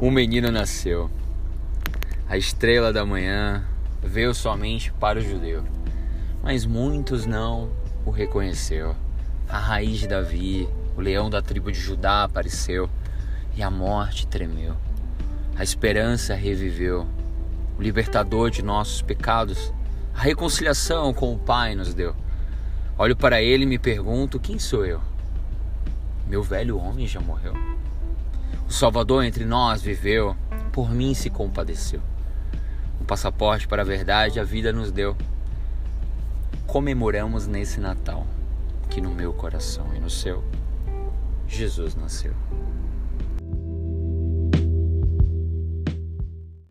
um menino nasceu. A estrela da manhã veio somente para o judeu, mas muitos não o reconheceu. A raiz de Davi, o leão da tribo de Judá apareceu e a morte tremeu. A esperança reviveu. O libertador de nossos pecados, a reconciliação com o Pai nos deu. Olho para ele e me pergunto: quem sou eu? Meu velho homem já morreu. O Salvador entre nós viveu, por mim se compadeceu. Um passaporte para a verdade a vida nos deu. Comemoramos nesse Natal que no meu coração e no seu, Jesus nasceu.